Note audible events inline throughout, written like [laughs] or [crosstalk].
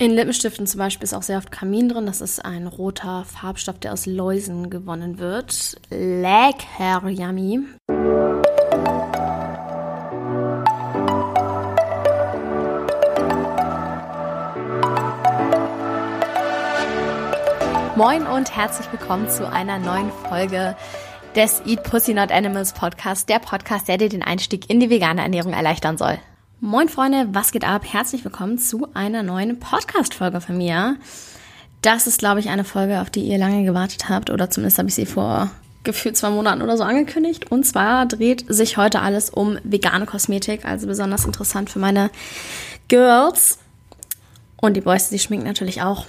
In Lippenstiften zum Beispiel ist auch sehr oft Kamin drin. Das ist ein roter Farbstoff, der aus Läusen gewonnen wird. Lecker yummy. Moin und herzlich willkommen zu einer neuen Folge des Eat Pussy Not Animals Podcast, der Podcast, der dir den Einstieg in die vegane Ernährung erleichtern soll. Moin Freunde, was geht ab? Herzlich willkommen zu einer neuen Podcast-Folge von mir. Das ist, glaube ich, eine Folge, auf die ihr lange gewartet habt, oder zumindest habe ich sie vor gefühlt zwei Monaten oder so angekündigt. Und zwar dreht sich heute alles um vegane Kosmetik, also besonders interessant für meine Girls. Und die Boys, die schminken natürlich auch.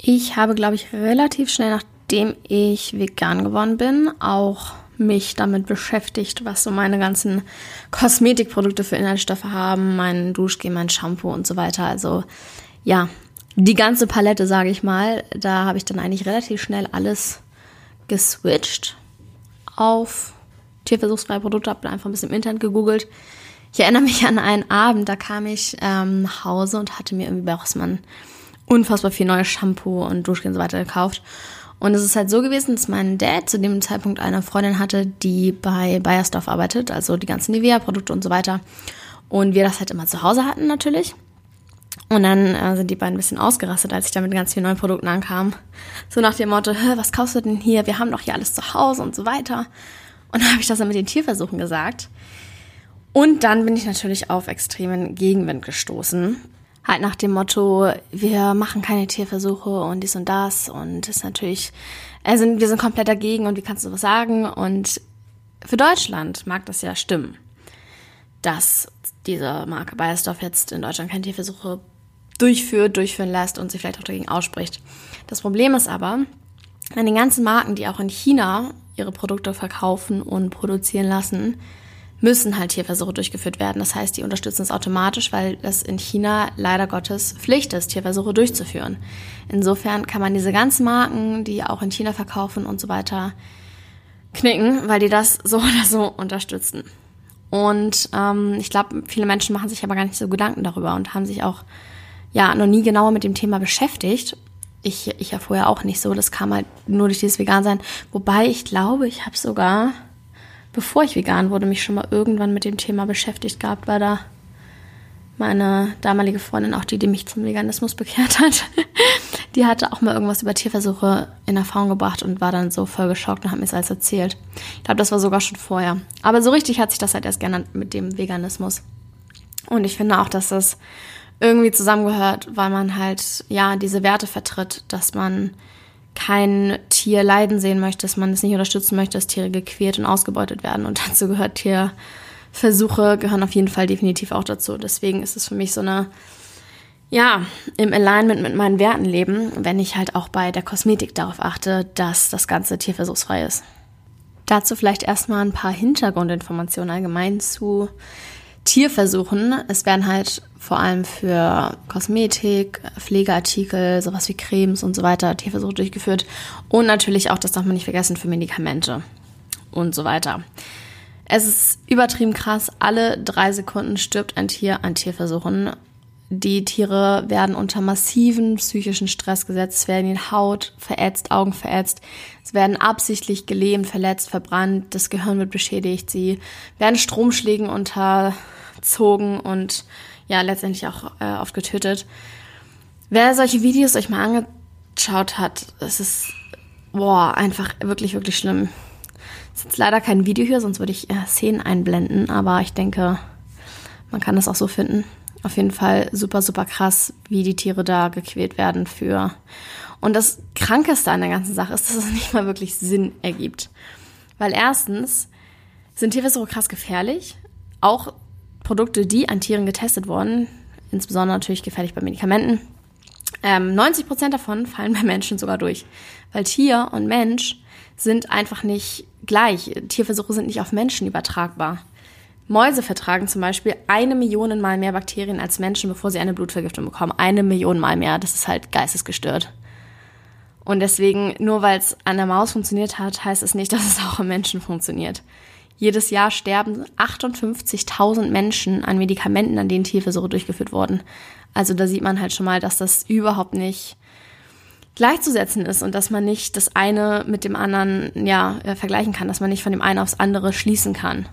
Ich habe, glaube ich, relativ schnell, nachdem ich vegan geworden bin, auch mich damit beschäftigt, was so meine ganzen Kosmetikprodukte für Inhaltsstoffe haben, mein Duschgel, mein Shampoo und so weiter. Also ja, die ganze Palette, sage ich mal. Da habe ich dann eigentlich relativ schnell alles geswitcht auf tierversuchsfreie Produkte, habe einfach ein bisschen im Internet gegoogelt. Ich erinnere mich an einen Abend, da kam ich ähm, nach Hause und hatte mir irgendwie bei Rossmann unfassbar viel neues Shampoo und Duschgel und so weiter gekauft. Und es ist halt so gewesen, dass mein Dad zu dem Zeitpunkt eine Freundin hatte, die bei Bayersdorf arbeitet, also die ganzen Nivea-Produkte und so weiter. Und wir das halt immer zu Hause hatten natürlich. Und dann äh, sind die beiden ein bisschen ausgerastet, als ich da mit ganz vielen neuen Produkten ankam. So nach dem Motto, was kaufst du denn hier? Wir haben doch hier alles zu Hause und so weiter. Und dann habe ich das dann mit den Tierversuchen gesagt. Und dann bin ich natürlich auf extremen Gegenwind gestoßen halt nach dem Motto, wir machen keine Tierversuche und dies und das und das ist natürlich, also wir sind komplett dagegen und wie kannst du was sagen? Und für Deutschland mag das ja stimmen, dass diese Marke Bayersdorf jetzt in Deutschland keine Tierversuche durchführt, durchführen lässt und sich vielleicht auch dagegen ausspricht. Das Problem ist aber, an den ganzen Marken, die auch in China ihre Produkte verkaufen und produzieren lassen, müssen halt Tierversuche durchgeführt werden. Das heißt, die unterstützen es automatisch, weil es in China leider Gottes Pflicht ist, Tierversuche durchzuführen. Insofern kann man diese ganzen Marken, die auch in China verkaufen und so weiter, knicken, weil die das so [laughs] oder so unterstützen. Und ähm, ich glaube, viele Menschen machen sich aber gar nicht so Gedanken darüber und haben sich auch ja noch nie genauer mit dem Thema beschäftigt. Ich, ich ja vorher auch nicht so. Das kam halt nur durch dieses Vegan-Sein. Wobei ich glaube, ich habe sogar bevor ich vegan wurde, mich schon mal irgendwann mit dem Thema beschäftigt gehabt, weil da meine damalige Freundin, auch die, die mich zum Veganismus bekehrt hat, [laughs] die hatte auch mal irgendwas über Tierversuche in Erfahrung gebracht und war dann so voll geschockt und hat mir es alles erzählt. Ich glaube, das war sogar schon vorher. Aber so richtig hat sich das halt erst geändert mit dem Veganismus. Und ich finde auch, dass das irgendwie zusammengehört, weil man halt, ja, diese Werte vertritt, dass man kein Tier leiden sehen möchte, dass man es nicht unterstützen möchte, dass Tiere gequält und ausgebeutet werden. Und [laughs] dazu gehört Tierversuche, gehören auf jeden Fall definitiv auch dazu. Deswegen ist es für mich so eine, ja, im Alignment mit meinen Werten leben, wenn ich halt auch bei der Kosmetik darauf achte, dass das Ganze tierversuchsfrei ist. Dazu vielleicht erstmal ein paar Hintergrundinformationen allgemein zu Tierversuchen. Es werden halt vor allem für Kosmetik, Pflegeartikel, sowas wie Cremes und so weiter Tierversuche durchgeführt. Und natürlich auch, das darf man nicht vergessen, für Medikamente und so weiter. Es ist übertrieben krass. Alle drei Sekunden stirbt ein Tier an Tierversuchen. Die Tiere werden unter massiven psychischen Stress gesetzt, es werden ihnen Haut verätzt, Augen verätzt, es werden absichtlich gelähmt, verletzt, verbrannt, das Gehirn wird beschädigt, sie werden Stromschlägen unterzogen und ja, letztendlich auch äh, oft getötet. Wer solche Videos euch mal angeschaut hat, es ist, boah, einfach wirklich, wirklich schlimm. Es ist jetzt leider kein Video hier, sonst würde ich äh, Szenen einblenden, aber ich denke, man kann das auch so finden. Auf jeden Fall super, super krass, wie die Tiere da gequält werden für. Und das Krankeste an der ganzen Sache ist, dass es [laughs] nicht mal wirklich Sinn ergibt. Weil erstens sind Tierversuche krass gefährlich. Auch Produkte, die an Tieren getestet wurden, insbesondere natürlich gefährlich bei Medikamenten. Ähm, 90 Prozent davon [laughs] fallen bei Menschen sogar durch. Weil Tier und Mensch sind einfach nicht gleich. Tierversuche sind nicht auf Menschen übertragbar. Mäuse vertragen zum Beispiel eine Million Mal mehr Bakterien als Menschen, bevor sie eine Blutvergiftung bekommen. Eine Million Mal mehr. Das ist halt geistesgestört. Und deswegen, nur weil es an der Maus funktioniert hat, heißt es nicht, [laughs] dass es auch am Menschen funktioniert. Jedes Jahr sterben 58.000 Menschen an Medikamenten, an denen Tierversuche durchgeführt wurden. Also da sieht man halt schon mal, dass das überhaupt nicht gleichzusetzen ist und dass man nicht das eine mit dem anderen ja äh, vergleichen kann, dass man nicht von dem einen aufs andere schließen kann.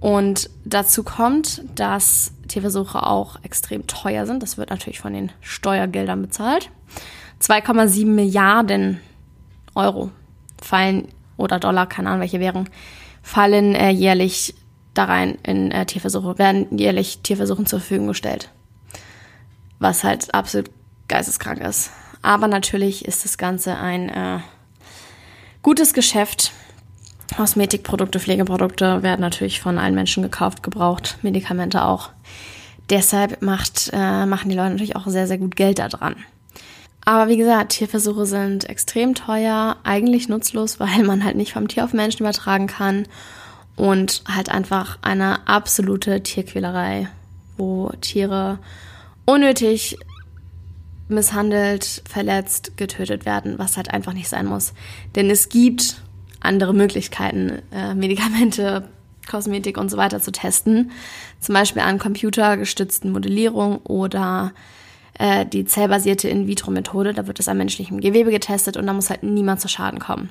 Und dazu kommt, dass Tierversuche auch extrem teuer sind. Das wird natürlich von den Steuergeldern bezahlt. 2,7 Milliarden Euro fallen oder Dollar, keine Ahnung welche Währung, fallen äh, jährlich da rein in äh, Tierversuche, werden jährlich Tierversuchen zur Verfügung gestellt. Was halt absolut geisteskrank ist. Aber natürlich ist das Ganze ein äh, gutes Geschäft. Kosmetikprodukte, Pflegeprodukte werden natürlich von allen Menschen gekauft, gebraucht, Medikamente auch. Deshalb macht, äh, machen die Leute natürlich auch sehr, sehr gut Geld daran. Aber wie gesagt, Tierversuche sind extrem teuer, eigentlich nutzlos, [laughs] weil man halt nicht vom Tier auf Menschen übertragen kann und halt einfach eine absolute Tierquälerei, wo Tiere unnötig misshandelt, verletzt, getötet werden, was halt einfach nicht sein muss. Denn es gibt andere Möglichkeiten, äh, Medikamente, Kosmetik und so weiter zu testen. Zum Beispiel an computergestützten Modellierung oder äh, die zellbasierte In-vitro-Methode. Da wird es am menschlichen Gewebe getestet und da muss halt niemand zu Schaden kommen.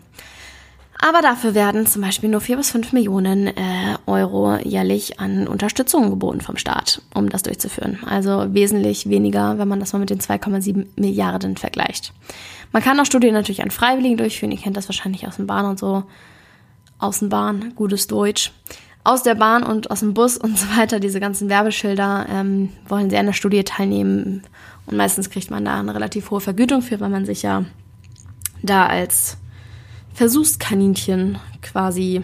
Aber dafür werden zum Beispiel nur 4 bis 5 Millionen äh, Euro jährlich an Unterstützung geboten vom Staat, um das durchzuführen. Also wesentlich weniger, wenn man das mal mit den 2,7 Milliarden vergleicht. Man kann auch Studien natürlich an Freiwilligen durchführen. Ihr kennt das wahrscheinlich aus dem Bahn und so. Außenbahn, gutes Deutsch. Aus der Bahn und aus dem Bus und so weiter, diese ganzen Werbeschilder, ähm, wollen sehr an der Studie teilnehmen. Und meistens kriegt man da eine relativ hohe Vergütung für, weil man sich ja da als Versuchskaninchen quasi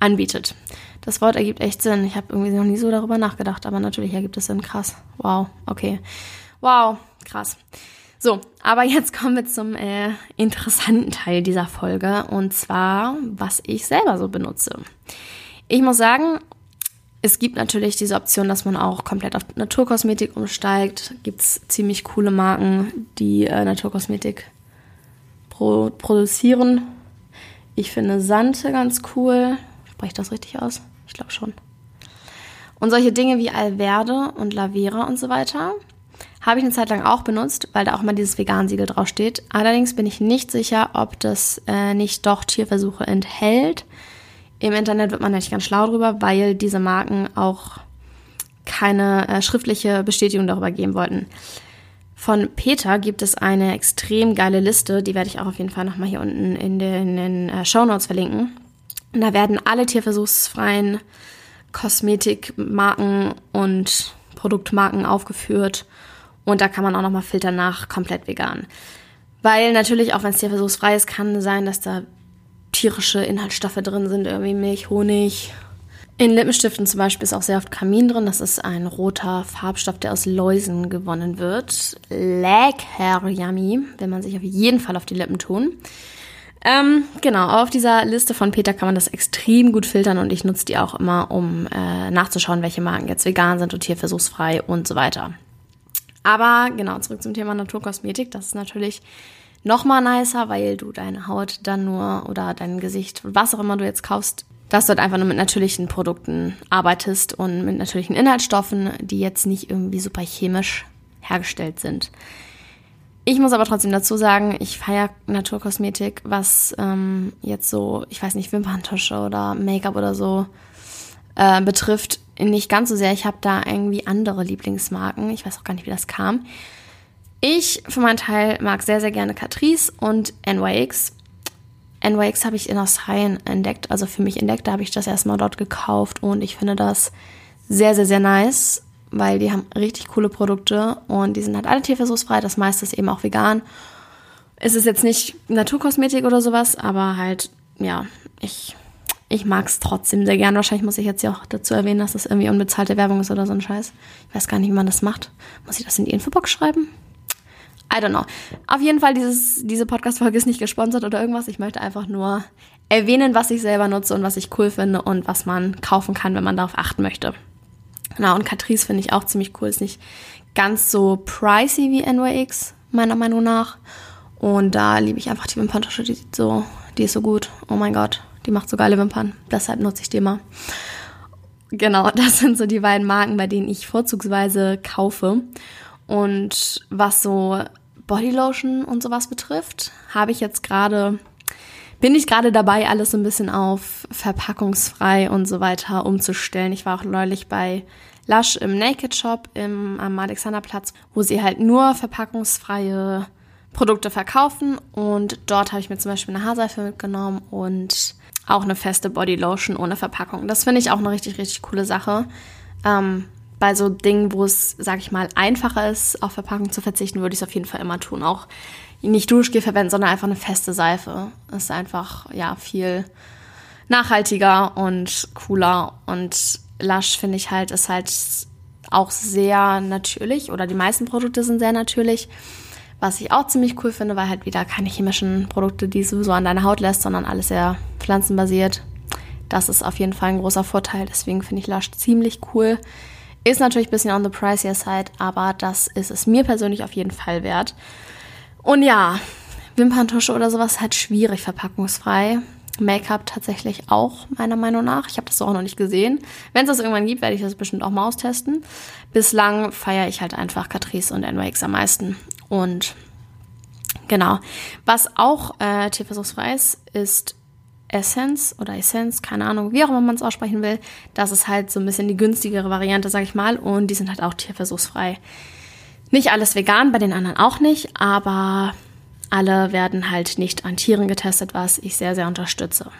anbietet. Das Wort ergibt echt Sinn. Ich habe irgendwie noch nie so darüber nachgedacht, aber natürlich ergibt es Sinn. Krass. Wow. Okay. Wow. Krass. So, aber jetzt kommen wir zum äh, interessanten Teil dieser Folge und zwar, was ich selber so benutze. Ich muss sagen, es gibt natürlich diese Option, dass man auch komplett auf Naturkosmetik umsteigt. Gibt es ziemlich coole Marken, die äh, Naturkosmetik pro produzieren. Ich finde Sante ganz cool. Spreche ich das richtig aus? Ich glaube schon. Und solche Dinge wie Alverde und Lavera und so weiter habe ich eine Zeit lang auch benutzt, weil da auch mal dieses Vegan-Siegel draufsteht. Allerdings bin ich nicht sicher, ob das äh, nicht doch Tierversuche enthält. Im Internet wird man nicht ganz schlau drüber, weil diese Marken auch keine äh, schriftliche Bestätigung darüber geben wollten. Von Peter gibt es eine extrem geile Liste, die werde ich auch auf jeden Fall nochmal hier unten in den, den äh, Show Notes verlinken. Und da werden alle tierversuchsfreien Kosmetikmarken und Produktmarken aufgeführt. Und da kann man auch nochmal filtern nach komplett vegan. Weil natürlich, auch wenn es tierversuchsfrei ist, kann sein, dass da tierische Inhaltsstoffe drin sind, irgendwie Milch, Honig, in Lippenstiften zum Beispiel ist auch sehr oft Kamin drin. Das ist ein roter Farbstoff, der aus Läusen gewonnen wird. Lecker yummy, will man sich auf jeden Fall auf die Lippen tun. Ähm, genau, auf dieser Liste von Peter kann man das extrem gut filtern und ich nutze die auch immer, um äh, nachzuschauen, welche Marken jetzt vegan sind und tierversuchsfrei und so weiter. Aber genau, zurück zum Thema Naturkosmetik. Das ist natürlich noch mal nicer, weil du deine Haut dann nur oder dein Gesicht, was auch immer du jetzt kaufst, dass du halt einfach nur mit natürlichen Produkten arbeitest und mit natürlichen Inhaltsstoffen, die jetzt nicht irgendwie super chemisch hergestellt sind. Ich muss aber trotzdem dazu sagen, ich feiere Naturkosmetik, was ähm, jetzt so, ich weiß nicht, Wimperntusche oder Make-up oder so äh, betrifft, nicht ganz so sehr. Ich habe da irgendwie andere Lieblingsmarken. Ich weiß auch gar nicht, wie das kam. Ich für meinen Teil mag sehr, sehr gerne Catrice und NYX. NYX habe ich in Australien entdeckt, also für mich entdeckt, da habe ich das erstmal dort gekauft und ich finde das sehr, sehr, sehr nice, weil die haben richtig coole Produkte und die sind halt alle tierversuchsfrei, das meiste ist eben auch vegan. Es ist jetzt nicht Naturkosmetik oder sowas, aber halt, ja, ich, ich mag es trotzdem sehr gern. Wahrscheinlich muss ich jetzt ja auch dazu erwähnen, dass das irgendwie unbezahlte Werbung ist oder so ein Scheiß. Ich weiß gar nicht, wie man das macht. Muss ich das in die Infobox schreiben? I don't know. Auf jeden Fall, dieses, diese Podcast-Folge ist nicht gesponsert oder irgendwas. Ich möchte einfach nur erwähnen, was ich selber nutze und was ich cool finde und was man kaufen kann, wenn man darauf achten möchte. Genau, und Catrice finde ich auch ziemlich cool. Ist nicht ganz so pricey wie NYX, meiner Meinung nach. Und da liebe ich einfach die Wimperntasche, die so, die ist so gut. Oh mein Gott, die macht so geile Wimpern. Deshalb nutze ich die immer. genau, [laughs] das sind so die beiden Marken, bei denen ich vorzugsweise kaufe. Und was so Bodylotion und sowas betrifft, habe ich jetzt gerade, bin ich gerade dabei, alles so ein bisschen auf verpackungsfrei und so weiter umzustellen. Ich war auch neulich bei Lush im Naked Shop im, am Alexanderplatz, wo sie halt nur verpackungsfreie Produkte verkaufen und dort habe ich mir zum Beispiel eine Haarseife mitgenommen und auch eine feste Bodylotion ohne Verpackung. Das finde ich auch eine richtig, richtig coole Sache. Ähm, bei so Dingen, wo es, sag ich mal, einfacher ist, auf Verpackung zu verzichten, würde ich es auf jeden Fall immer tun. Auch nicht Duschgel verwenden, sondern einfach eine feste Seife. Ist einfach, ja, viel nachhaltiger und cooler. Und Lush, finde ich halt, ist halt auch sehr natürlich oder die meisten Produkte sind sehr natürlich. Was ich auch ziemlich cool finde, weil halt wieder keine chemischen Produkte, die sowieso an deine Haut lässt, sondern alles sehr pflanzenbasiert. Das ist auf jeden Fall ein großer Vorteil. Deswegen finde ich Lush ziemlich cool. Ist natürlich ein bisschen on the pricier side, aber das ist es mir persönlich auf jeden Fall wert. Und ja, Wimperntusche oder sowas halt schwierig verpackungsfrei. Make-up tatsächlich auch, meiner Meinung nach. Ich habe das auch noch nicht gesehen. Wenn es das irgendwann gibt, werde ich das bestimmt auch mal austesten. Bislang feiere ich halt einfach Catrice und NYX am meisten. Und genau. Was auch äh, tierversuchsfrei ist, ist Essence oder Essence, keine Ahnung, wie auch immer man es aussprechen will. Das ist halt so ein bisschen die günstigere Variante, sag ich mal. Und die sind halt auch tierversuchsfrei. Nicht alles vegan, bei den anderen auch nicht, aber alle werden halt nicht an Tieren getestet, was ich sehr, sehr unterstütze.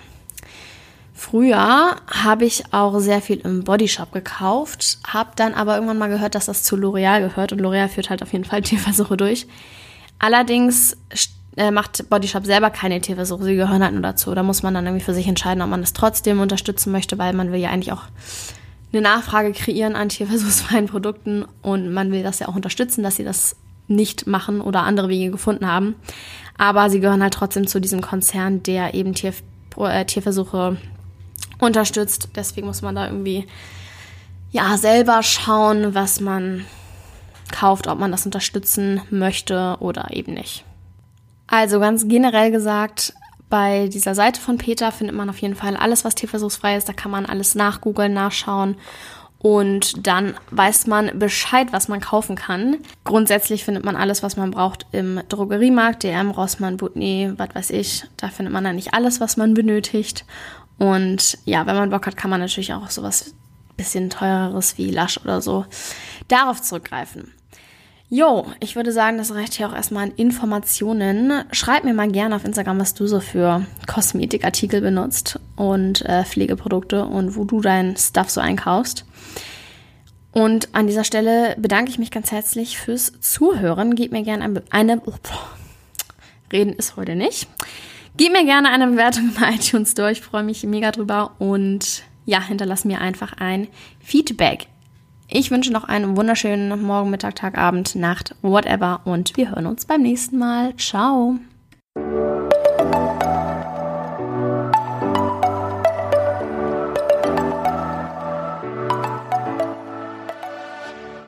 Früher habe ich auch sehr viel im Bodyshop gekauft, habe dann aber irgendwann mal gehört, dass das zu L'Oreal gehört und L'Oreal führt halt auf jeden Fall [laughs] Tierversuche durch. Allerdings äh, macht Bodyshop selber keine Tierversuche, sie gehören halt nur dazu. Da muss man dann irgendwie für sich entscheiden, ob man das trotzdem unterstützen möchte, weil man will ja eigentlich auch eine Nachfrage kreieren an tierversuchsfreien Produkten und man will das ja auch unterstützen, dass sie das nicht machen oder andere Wege gefunden haben. Aber sie gehören halt trotzdem zu diesem Konzern, der eben Tier, äh, Tierversuche unterstützt. Deswegen muss man da irgendwie ja selber schauen, was man kauft, ob man das unterstützen möchte oder eben nicht. Also ganz generell gesagt, bei dieser Seite von Peter findet man auf jeden Fall alles, was tierversuchsfrei ist. Da kann man alles nachgoogeln, nachschauen und dann weiß man Bescheid, was man kaufen kann. Grundsätzlich findet man alles, was man braucht im Drogeriemarkt, DM, Rossmann, Butni, was weiß ich. Da findet man dann nicht alles, was man benötigt. Und ja, wenn man Bock hat, kann man natürlich auch sowas bisschen teureres wie Lush oder so darauf zurückgreifen. Jo, ich würde sagen, das reicht hier auch erstmal an Informationen. Schreib mir mal gerne auf Instagram, was du so für Kosmetikartikel benutzt und äh, Pflegeprodukte und wo du dein Stuff so einkaufst. Und an dieser Stelle bedanke ich mich ganz herzlich fürs Zuhören. Gib mir gerne eine, eine oh, Reden ist heute nicht. Gib mir gerne eine Bewertung bei iTunes durch. Ich freue mich mega drüber und ja, hinterlass mir einfach ein Feedback. Ich wünsche noch einen wunderschönen Morgen, Mittag, Tag, Abend, Nacht, whatever und wir hören uns beim nächsten Mal. Ciao!